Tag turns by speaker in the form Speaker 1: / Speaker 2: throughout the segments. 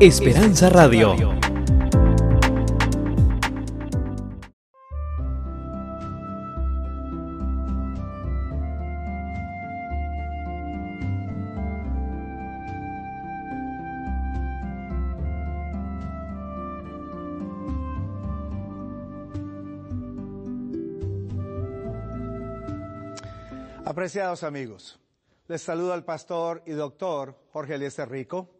Speaker 1: Esperanza Radio.
Speaker 2: Apreciados amigos, les saluda el pastor y doctor Jorge Eliezer Rico,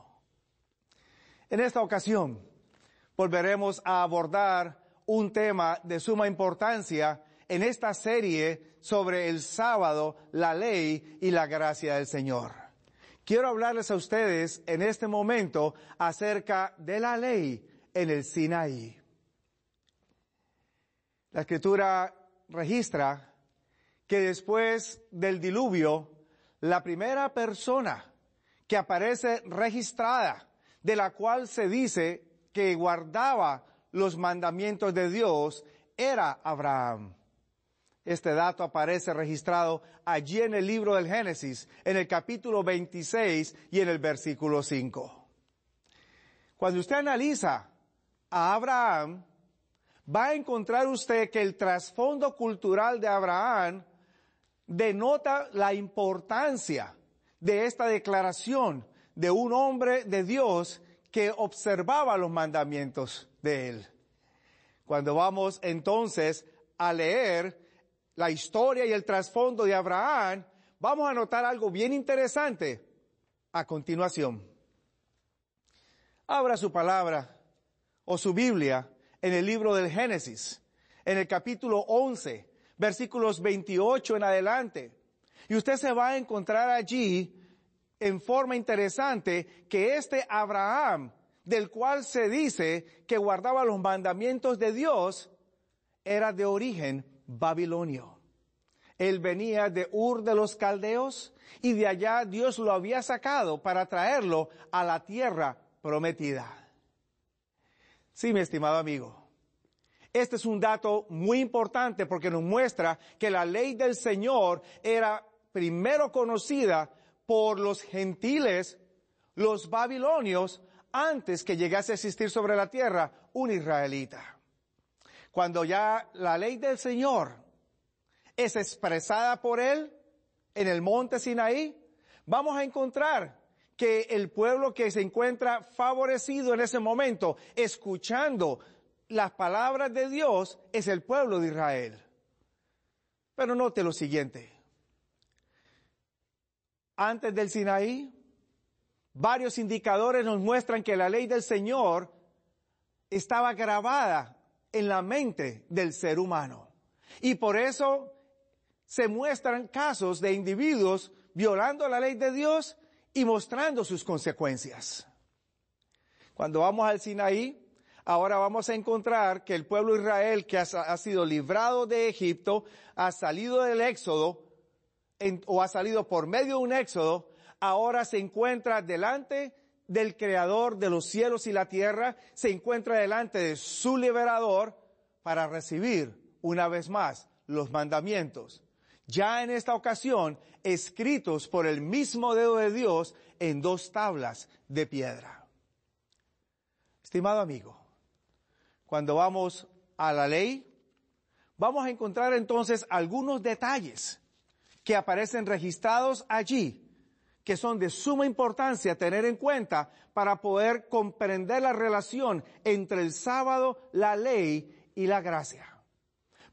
Speaker 2: En esta ocasión, volveremos a abordar un tema de suma importancia en esta serie sobre el sábado, la ley y la gracia del Señor. Quiero hablarles a ustedes en este momento acerca de la ley en el Sinaí. La escritura registra que después del diluvio, la primera persona que aparece registrada, de la cual se dice que guardaba los mandamientos de Dios, era Abraham. Este dato aparece registrado allí en el libro del Génesis, en el capítulo 26 y en el versículo 5. Cuando usted analiza a Abraham, va a encontrar usted que el trasfondo cultural de Abraham denota la importancia de esta declaración de un hombre de Dios que observaba los mandamientos de él. Cuando vamos entonces a leer la historia y el trasfondo de Abraham, vamos a notar algo bien interesante a continuación. Abra su palabra o su Biblia en el libro del Génesis, en el capítulo 11, versículos 28 en adelante. Y usted se va a encontrar allí en forma interesante que este Abraham, del cual se dice que guardaba los mandamientos de Dios, era de origen babilonio. Él venía de Ur de los Caldeos y de allá Dios lo había sacado para traerlo a la tierra prometida. Sí, mi estimado amigo. Este es un dato muy importante porque nos muestra que la ley del Señor era primero conocida por los gentiles, los babilonios, antes que llegase a existir sobre la tierra un israelita. Cuando ya la ley del Señor es expresada por él en el monte Sinaí, vamos a encontrar que el pueblo que se encuentra favorecido en ese momento, escuchando las palabras de Dios, es el pueblo de Israel. Pero note lo siguiente. Antes del Sinaí, varios indicadores nos muestran que la ley del Señor estaba grabada en la mente del ser humano. Y por eso se muestran casos de individuos violando la ley de Dios y mostrando sus consecuencias. Cuando vamos al Sinaí, ahora vamos a encontrar que el pueblo de Israel que ha, sido librado de Egipto, ha salido del éxodo, o ha salido por medio de un éxodo, ahora se encuentra delante del creador de los cielos y la tierra, se encuentra delante de su liberador para recibir una vez más los mandamientos ya en esta ocasión escritos por el mismo dedo de Dios en dos tablas de piedra. Estimado amigo, cuando vamos a la ley, vamos a encontrar entonces algunos detalles que aparecen registrados allí, que son de suma importancia tener en cuenta para poder comprender la relación entre el sábado, la ley y la gracia.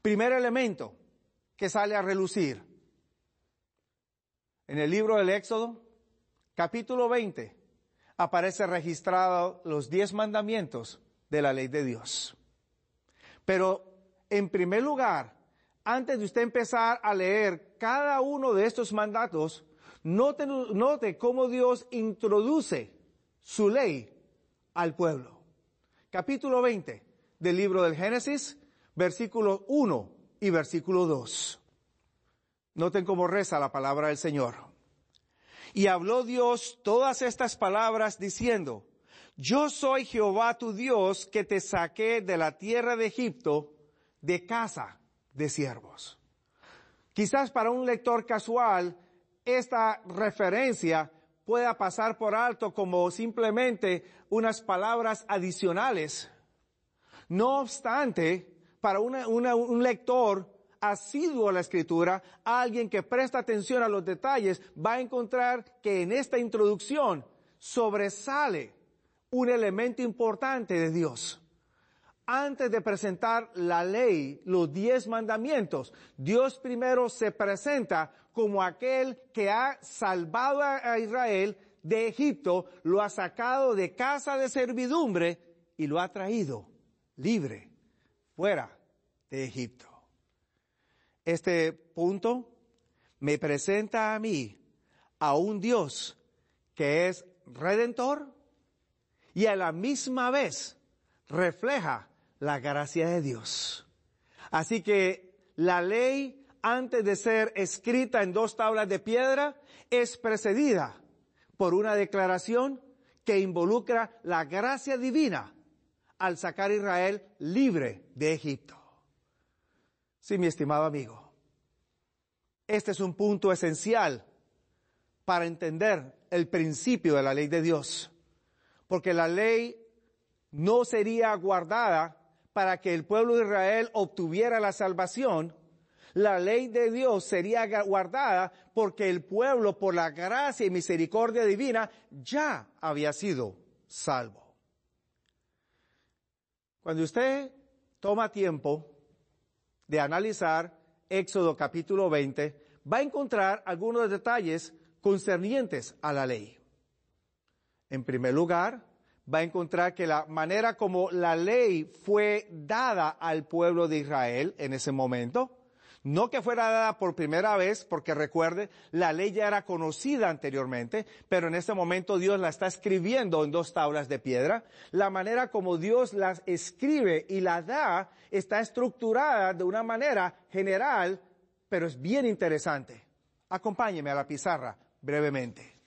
Speaker 2: Primer elemento, que sale a relucir. En el libro del Éxodo, capítulo 20, aparece registrado los diez mandamientos de la ley de Dios. Pero, en primer lugar, antes de usted empezar a leer cada uno de estos mandatos, note, cómo Dios introduce su ley al pueblo. Capítulo 20 del libro del Génesis, versículo 1 y versículo 2. Noten cómo reza la palabra del Señor. Y habló Dios todas estas palabras diciendo, yo soy Jehová tu Dios que te saqué de la tierra de Egipto de casa de siervos. Quizás para un lector casual esta referencia pueda pasar por alto como simplemente unas palabras adicionales. No obstante, para un lector asiduo a la escritura, alguien que presta atención a los detalles, va a encontrar que en esta introducción sobresale un elemento importante de Dios. Antes de presentar la ley, los diez mandamientos, Dios primero se presenta como aquel que ha salvado a Israel de Egipto, lo ha sacado de casa de servidumbre y lo ha traído libre fuera de Egipto. Este punto me presenta a mí a un Dios que es redentor, y a la misma vez refleja la gracia de Dios. Así que la ley, antes de ser escrita en dos tablas de piedra, es precedida por una declaración que involucra la gracia divina al sacar a Israel libre de Egipto. Sí, mi estimado amigo, este es un punto esencial para entender el principio de la ley de Dios porque la ley no sería guardada para que el pueblo de Israel obtuviera la salvación, la ley de Dios sería guardada porque el pueblo, por la gracia y misericordia divina, ya había sido salvo. Cuando usted toma tiempo de analizar Éxodo capítulo 20, va a encontrar algunos detalles concernientes a la ley. En primer lugar, va a encontrar que la manera como la ley fue dada al pueblo de Israel en ese momento, no que fuera dada por primera vez, porque recuerde, la ley ya era conocida anteriormente, pero en este momento Dios la está escribiendo en dos tablas de piedra. La manera como Dios las escribe y la da está estructurada de una manera general, pero es bien interesante. Acompáñeme a la pizarra brevemente.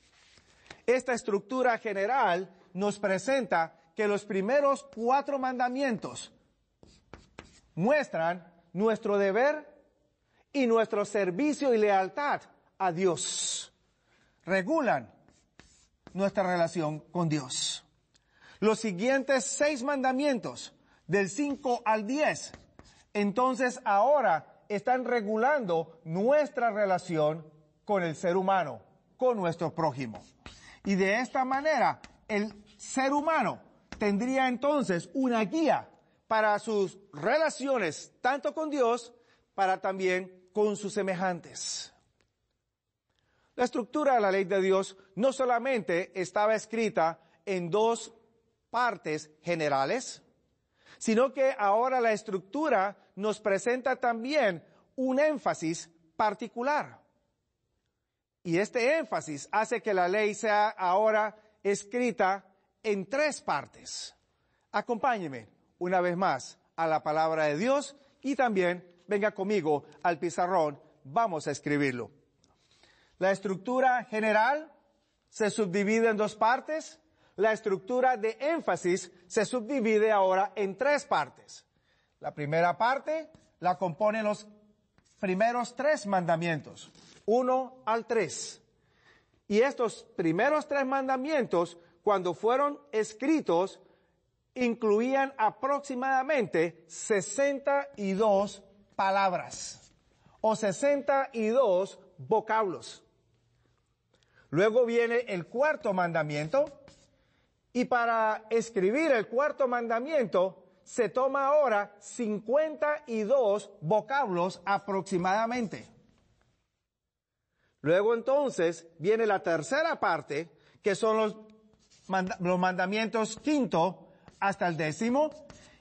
Speaker 2: Esta estructura general nos presenta que los primeros cuatro mandamientos muestran nuestro deber y nuestro servicio y lealtad a Dios. Regulan nuestra relación con Dios. Los siguientes seis mandamientos, del 5 al 10, entonces ahora están regulando nuestra relación con el ser humano, con nuestro prójimo. Y de esta manera, el ser humano tendría entonces una guía para sus relaciones, tanto con Dios, para también con sus semejantes. La estructura de la ley de Dios no solamente estaba escrita en dos partes generales, sino que ahora la estructura nos presenta también un énfasis particular. Y este énfasis hace que la ley sea ahora escrita en tres partes. Acompáñeme una vez más a la palabra de Dios y también venga conmigo al pizarrón, vamos a escribirlo. La estructura general se subdivide en dos partes. La estructura de énfasis se subdivide ahora en tres partes. La primera parte la componen los primeros tres mandamientos, uno al tres. Y estos primeros tres mandamientos cuando fueron escritos, incluían aproximadamente 62 palabras o 62 vocablos. Luego viene el cuarto mandamiento y para escribir el cuarto mandamiento se toma ahora 52 vocablos aproximadamente. Luego entonces viene la tercera parte, que son los los mandamientos quinto hasta el décimo.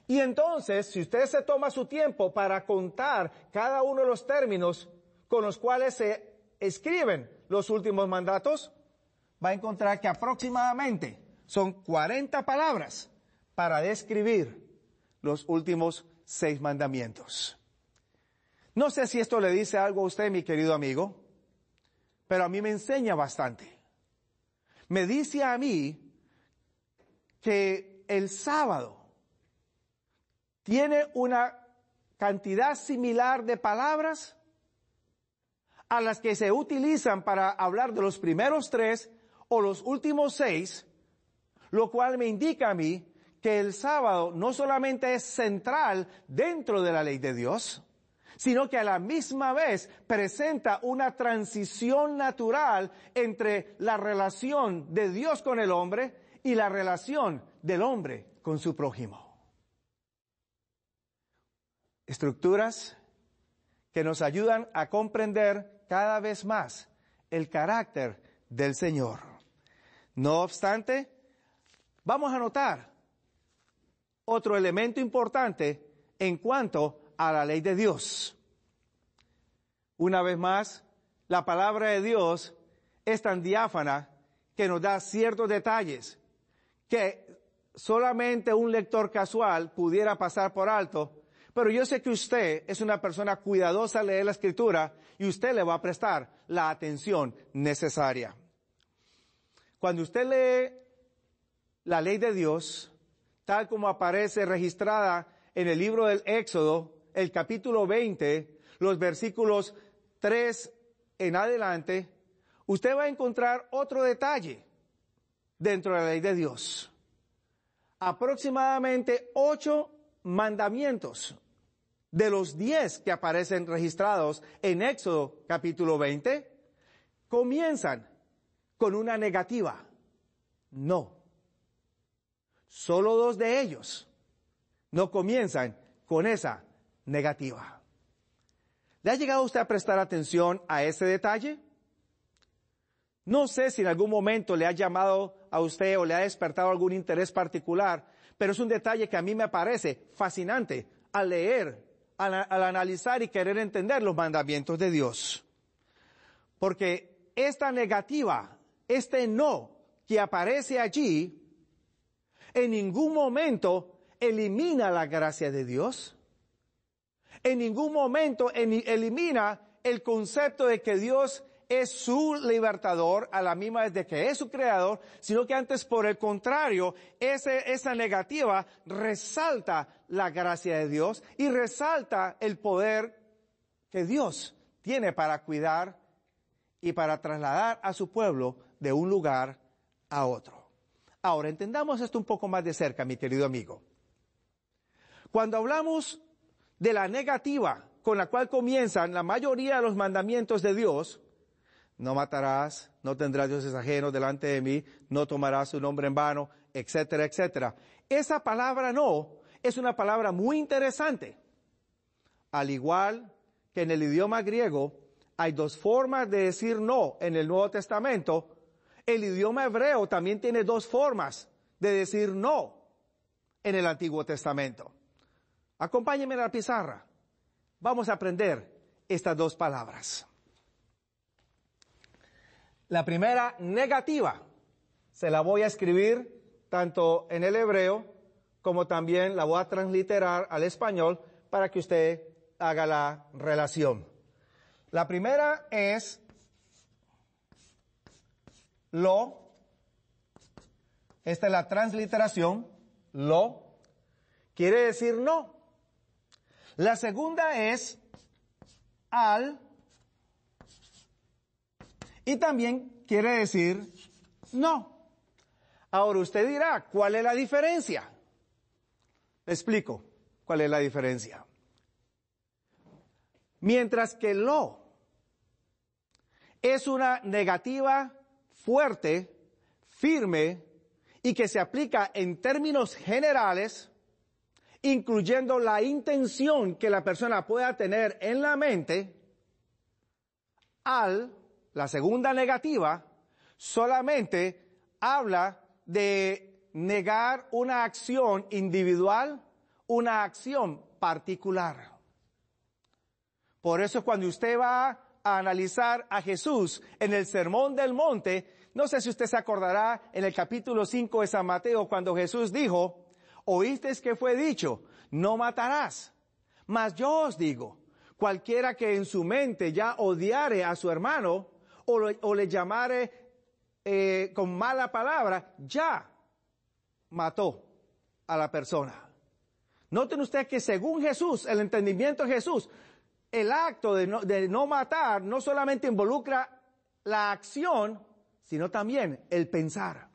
Speaker 2: Y entonces, si usted se toma su tiempo para contar cada uno de los términos con los cuales se escriben los últimos mandatos, va a encontrar que aproximadamente son 40 palabras para describir los últimos seis mandamientos. No sé si esto le dice algo a usted, mi querido amigo, pero a mí me enseña bastante. Me dice a mí que el sábado tiene una cantidad similar de palabras a las que se utilizan para hablar de los primeros tres o los últimos seis, lo cual me indica a mí que el sábado no solamente es central dentro de la ley de Dios, sino que a la misma vez presenta una transición natural entre la relación de Dios con el hombre y la relación del hombre con su prójimo. Estructuras que nos ayudan a comprender cada vez más el carácter del Señor. No obstante, vamos a notar otro elemento importante en cuanto a la ley de Dios. Una vez más, la palabra de Dios es tan diáfana que nos da ciertos detalles que solamente un lector casual pudiera pasar por alto, pero yo sé que usted es una persona cuidadosa al leer la escritura y usted le va a prestar la atención necesaria. Cuando usted lee la ley de Dios, tal como aparece registrada en el libro del Éxodo, el capítulo 20, los versículos 3 en adelante, usted va a encontrar otro detalle dentro de la ley de Dios. Aproximadamente ocho mandamientos de los diez que aparecen registrados en Éxodo capítulo 20 comienzan con una negativa. No. Solo dos de ellos no comienzan con esa negativa. ¿Le ha llegado usted a prestar atención a ese detalle? No sé si en algún momento le ha llamado a usted o le ha despertado algún interés particular, pero es un detalle que a mí me parece fascinante al leer, al, al analizar y querer entender los mandamientos de Dios. Porque esta negativa, este no que aparece allí, en ningún momento elimina la gracia de Dios. En ningún momento elimina el concepto de que Dios es su libertador a la misma vez de que es su creador, sino que antes por el contrario, esa negativa resalta la gracia de Dios y resalta el poder que Dios tiene para cuidar y para trasladar a su pueblo de un lugar a otro. Ahora, entendamos esto un poco más de cerca, mi querido amigo. Cuando hablamos de la negativa con la cual comienzan la mayoría de los mandamientos de Dios, no matarás, no tendrás dioses ajenos delante de mí, no tomarás su nombre en vano, etcétera, etcétera. Esa palabra no es una palabra muy interesante. Al igual que en el idioma griego hay dos formas de decir no en el Nuevo Testamento, el idioma hebreo también tiene dos formas de decir no en el Antiguo Testamento. Acompáñenme a la pizarra. Vamos a aprender estas dos palabras. La primera, negativa, se la voy a escribir tanto en el hebreo como también la voy a transliterar al español para que usted haga la relación. La primera es lo, esta es la transliteración, lo, quiere decir no. La segunda es al, y también quiere decir no. Ahora usted dirá, ¿cuál es la diferencia? Explico cuál es la diferencia. Mientras que lo es una negativa fuerte, firme y que se aplica en términos generales, incluyendo la intención que la persona pueda tener en la mente, al, la segunda negativa, solamente habla de negar una acción individual, una acción particular. Por eso cuando usted va a analizar a Jesús en el Sermón del Monte, no sé si usted se acordará en el capítulo 5 de San Mateo cuando Jesús dijo, oísteis que fue dicho, no matarás. Mas yo os digo, cualquiera que en su mente ya odiare a su hermano o, le llamare eh, con mala palabra, ya mató a la persona. Noten ustedes que según Jesús, el entendimiento de Jesús, el acto de no, matar no solamente involucra la acción, sino también el pensar.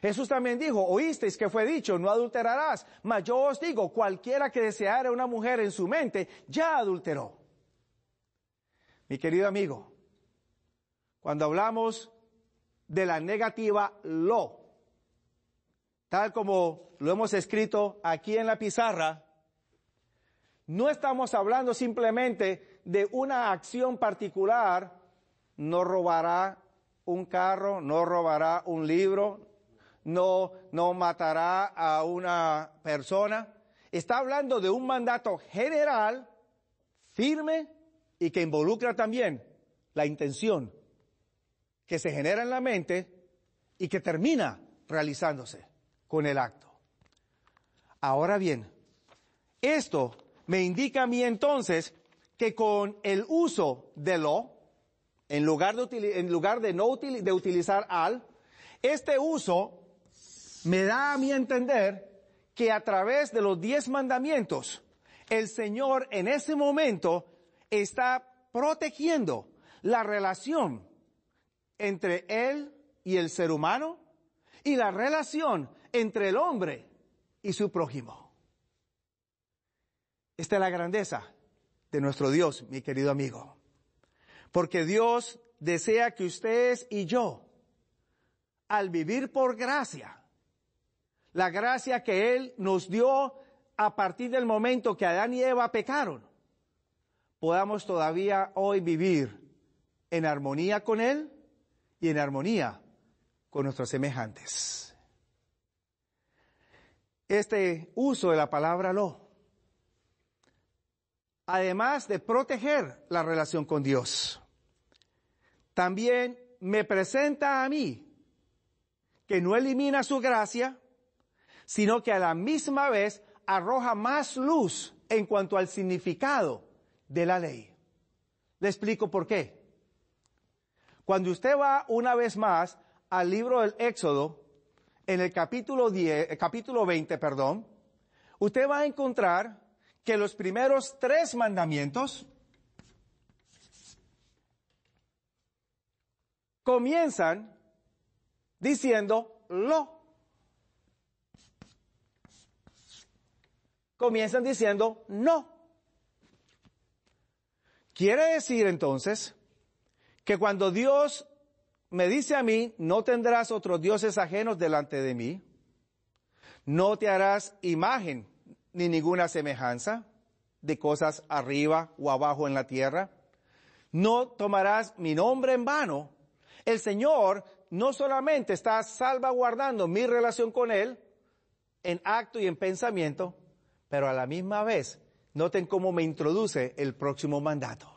Speaker 2: Jesús también dijo, oísteis que fue dicho, no adulterarás, mas yo os digo, cualquiera que deseara una mujer en su mente, ya adulteró. Mi querido amigo, cuando hablamos de la negativa lo, tal como lo hemos escrito aquí en la pizarra, no estamos hablando simplemente de una acción particular, no robará un carro, no robará un libro, no, no matará a una persona. Está hablando de un mandato general, firme y que involucra también la intención que se genera en la mente y que termina realizándose con el acto. Ahora bien, esto me indica a mí entonces que con el uso de lo, en lugar de, en lugar de no de utilizar al, este uso me da a mí entender que a través de los diez mandamientos, el Señor en ese momento está protegiendo la relación entre Él y el ser humano y la relación entre el hombre y su prójimo. Esta es la grandeza de nuestro Dios, mi querido amigo. Porque Dios desea que ustedes y yo, al vivir por gracia, la gracia que Él nos dio a partir del momento que Adán y Eva pecaron, podamos todavía hoy vivir en armonía con Él y en armonía con nuestros semejantes. Este uso de la palabra lo, además de proteger la relación con Dios, también me presenta a mí que no elimina su gracia, sino que a la misma vez arroja más luz en cuanto al significado de la ley. Le explico por qué. Cuando usted va una vez más al libro del Éxodo, en el capítulo 10, el capítulo 20, perdón, usted va a encontrar que los primeros tres mandamientos comienzan diciendo lo. comienzan diciendo no. Quiere decir entonces que cuando Dios me dice a mí, no tendrás otros dioses ajenos delante de mí, no te harás imagen ni ninguna semejanza de cosas arriba o abajo en la tierra, no tomarás mi nombre en vano, el Señor no solamente está salvaguardando mi relación con Él en acto y en pensamiento, pero a la misma vez, noten cómo me introduce el próximo mandato.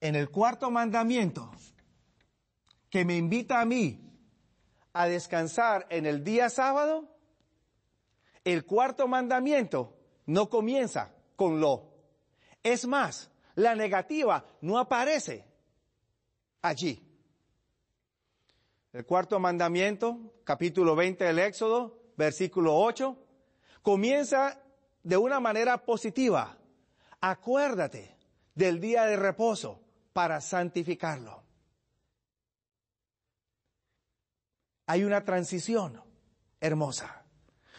Speaker 2: En el cuarto mandamiento, que me invita a mí a descansar en el día sábado, el cuarto mandamiento no comienza con lo. Es más, la negativa no aparece allí. El cuarto mandamiento, capítulo 20 del Éxodo, versículo 8, comienza de una manera positiva. Acuérdate del día de reposo para santificarlo. Hay una transición hermosa,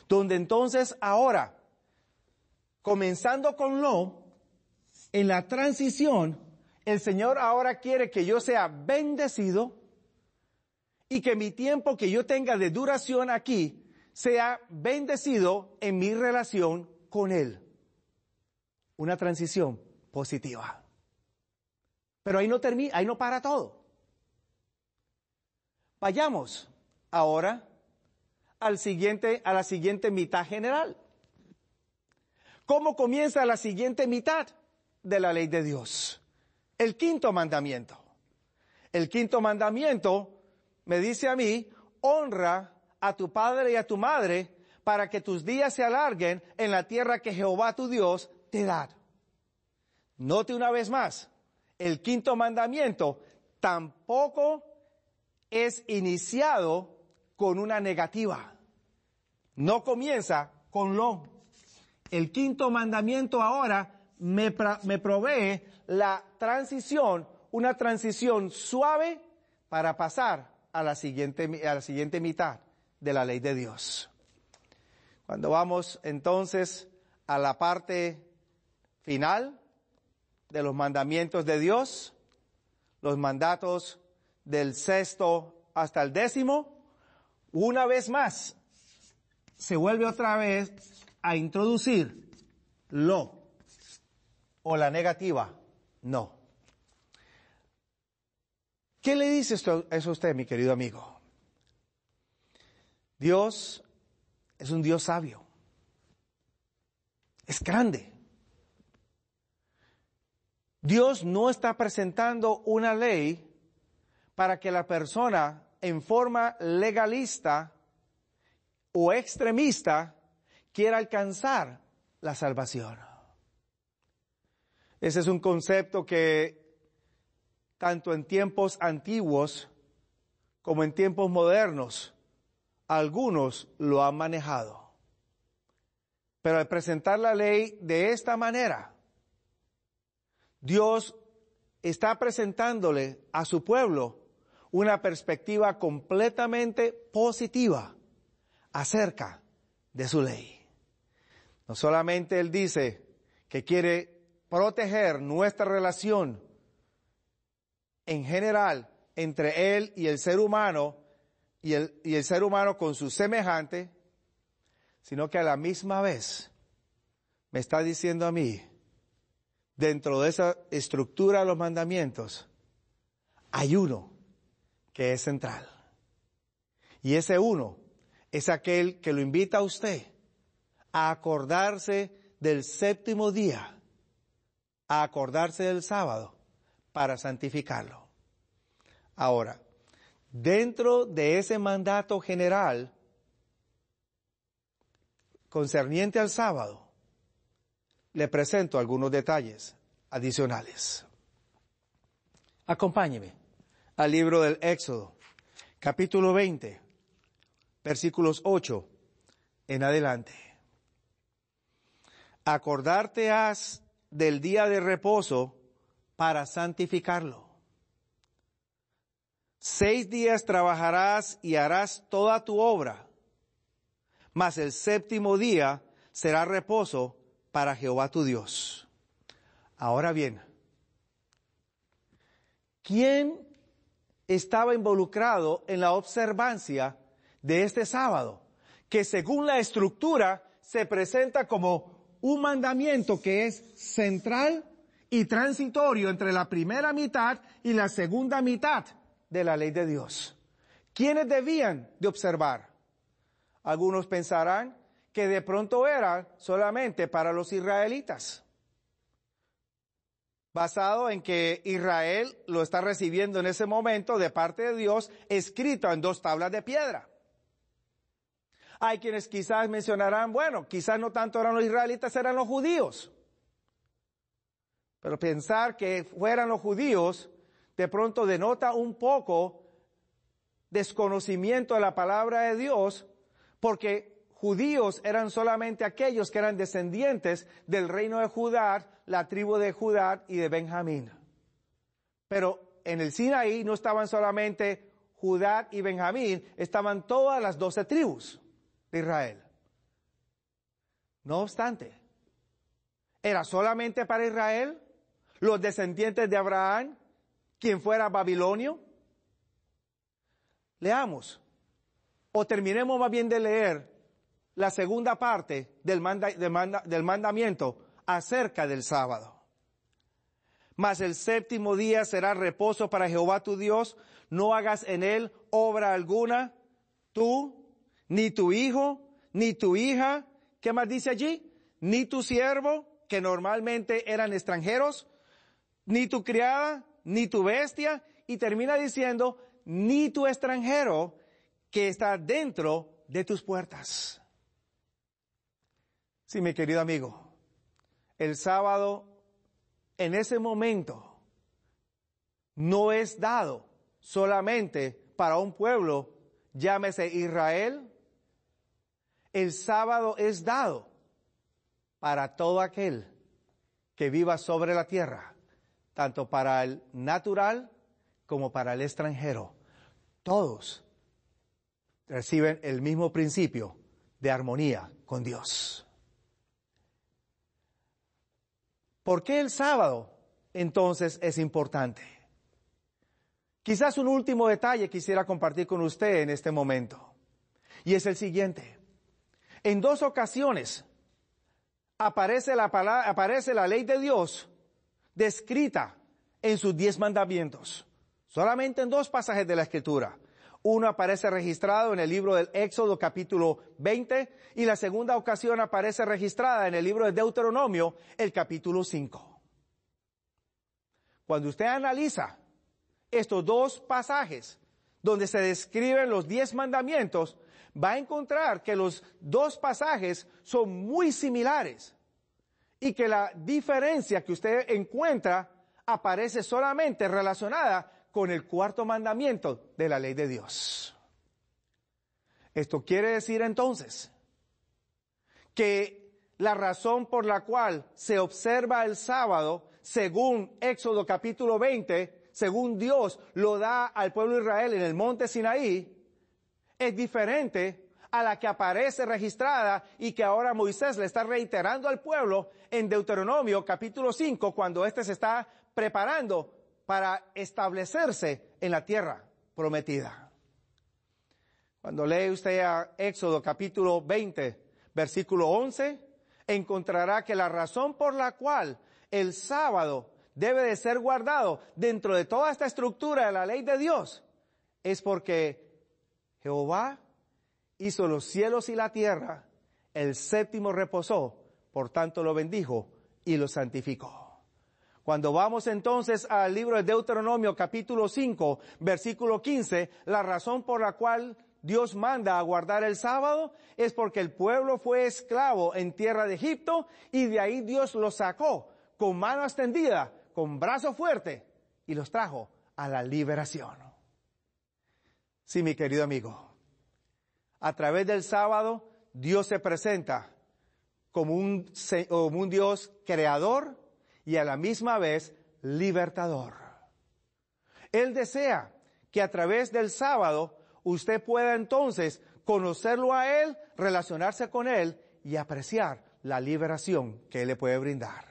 Speaker 2: donde entonces ahora, comenzando con lo, en la transición, el Señor ahora quiere que yo sea bendecido y que mi tiempo que yo tenga de duración aquí sea bendecido en mi relación con Él. Una transición positiva. Pero ahí no termina, ahí no para todo. Vayamos ahora al siguiente, a la siguiente mitad general. ¿Cómo comienza la siguiente mitad de la ley de Dios? El quinto mandamiento. El quinto mandamiento me dice a mí, honra a tu padre y a tu madre para que tus días se alarguen en la tierra que Jehová tu Dios te da. Note una vez más, el quinto mandamiento tampoco es iniciado con una negativa. No comienza con lo. El quinto mandamiento ahora me, provee la transición, una transición suave para pasar a la siguiente, a la siguiente mitad de la ley de Dios. Cuando vamos entonces a la parte final de los mandamientos de Dios, los mandatos del sexto hasta el décimo, una vez más se vuelve otra vez a introducir lo o la negativa, no. ¿Qué le dice esto, eso a usted, mi querido amigo? Dios es un Dios sabio. Es grande. Dios no está presentando una ley para que la persona en forma legalista o extremista quiera alcanzar la salvación. Ese es un concepto que tanto en tiempos antiguos como en tiempos modernos algunos lo han manejado. Pero al presentar la ley de esta manera, Dios está presentándole a su pueblo una perspectiva completamente positiva acerca de su ley. No solamente Él dice que quiere proteger nuestra relación en general entre Él y el ser humano y el, y el ser humano con su semejante, sino que a la misma vez me está diciendo a mí, dentro de esa estructura de los mandamientos, hay uno que es central. Y ese uno es aquel que lo invita a usted a acordarse del séptimo día, a acordarse del sábado para santificarlo. Ahora, dentro de ese mandato general concerniente al sábado, le presento algunos detalles adicionales. Acompáñeme al libro del Éxodo, capítulo 20, versículos 8 en adelante. Acordarte has del día de reposo para santificarlo. Seis días trabajarás y harás toda tu obra, mas el séptimo día será reposo para Jehová tu Dios. Ahora bien, ¿quién estaba involucrado en la observancia de este sábado, que según la estructura se presenta como un mandamiento que es central y transitorio entre la primera mitad y la segunda mitad de la ley de Dios. ¿Quiénes debían de observar? Algunos pensarán que de pronto era solamente para los israelitas, basado en que Israel lo está recibiendo en ese momento de parte de Dios, escrito en dos tablas de piedra. Hay quienes quizás mencionarán, bueno, quizás no tanto eran los israelitas, eran los judíos. Pero pensar que fueran los judíos de pronto denota un poco desconocimiento de la palabra de Dios, porque judíos eran solamente aquellos que eran descendientes del reino de Judá, la tribu de Judá y de Benjamín. Pero en el Sinaí no estaban solamente Judá y Benjamín, estaban todas las doce tribus de Israel. No obstante, ¿era solamente para Israel? ¿Los descendientes de Abraham? ¿Quien fuera babilonio? Leamos, o terminemos más bien de leer la segunda parte del, del mandamiento acerca del sábado. Mas el séptimo día será reposo para Jehová tu Dios, no hagas en él obra alguna, tú, ni tu hijo, ni tu hija, ¿qué más dice allí? Ni tu siervo, que normalmente eran extranjeros, ni tu criada, ni tu bestia, y termina diciendo, ni tu extranjero que está dentro de tus puertas. Sí, mi querido amigo, el sábado en ese momento no es dado solamente para un pueblo, llámese Israel, el sábado es dado para todo aquel que viva sobre la tierra, tanto para el natural como para el extranjero. Todos reciben el mismo principio de armonía con Dios. ¿Por qué el sábado entonces es importante? Quizás un último detalle quisiera compartir con usted en este momento. Y es el siguiente. En dos ocasiones aparece la, palabra, aparece la ley de Dios descrita en sus diez mandamientos. Solamente en dos pasajes de la escritura. Uno aparece registrado en el libro del Éxodo capítulo 20 y la segunda ocasión aparece registrada en el libro de Deuteronomio, el capítulo 5. Cuando usted analiza estos dos pasajes donde se describen los diez mandamientos, va a encontrar que los dos pasajes son muy similares y que la diferencia que usted encuentra aparece solamente relacionada con el cuarto mandamiento de la ley de Dios. Esto quiere decir entonces que la razón por la cual se observa el sábado, según Éxodo capítulo 20, según Dios lo da al pueblo de Israel en el monte Sinaí, es diferente a la que aparece registrada y que ahora Moisés le está reiterando al pueblo en Deuteronomio capítulo 5 cuando éste se está preparando para establecerse en la tierra prometida. Cuando lee usted a Éxodo capítulo 20, versículo 11, encontrará que la razón por la cual el sábado debe de ser guardado dentro de toda esta estructura de la ley de Dios es porque Jehová hizo los cielos y la tierra, el séptimo reposó, por tanto lo bendijo y lo santificó. Cuando vamos entonces al libro de Deuteronomio capítulo 5, versículo 15, la razón por la cual Dios manda a guardar el sábado es porque el pueblo fue esclavo en tierra de Egipto y de ahí Dios los sacó con mano extendida, con brazo fuerte y los trajo a la liberación. Sí, mi querido amigo, a través del sábado Dios se presenta como un, como un Dios creador y a la misma vez libertador. Él desea que a través del sábado usted pueda entonces conocerlo a Él, relacionarse con Él y apreciar la liberación que Él le puede brindar.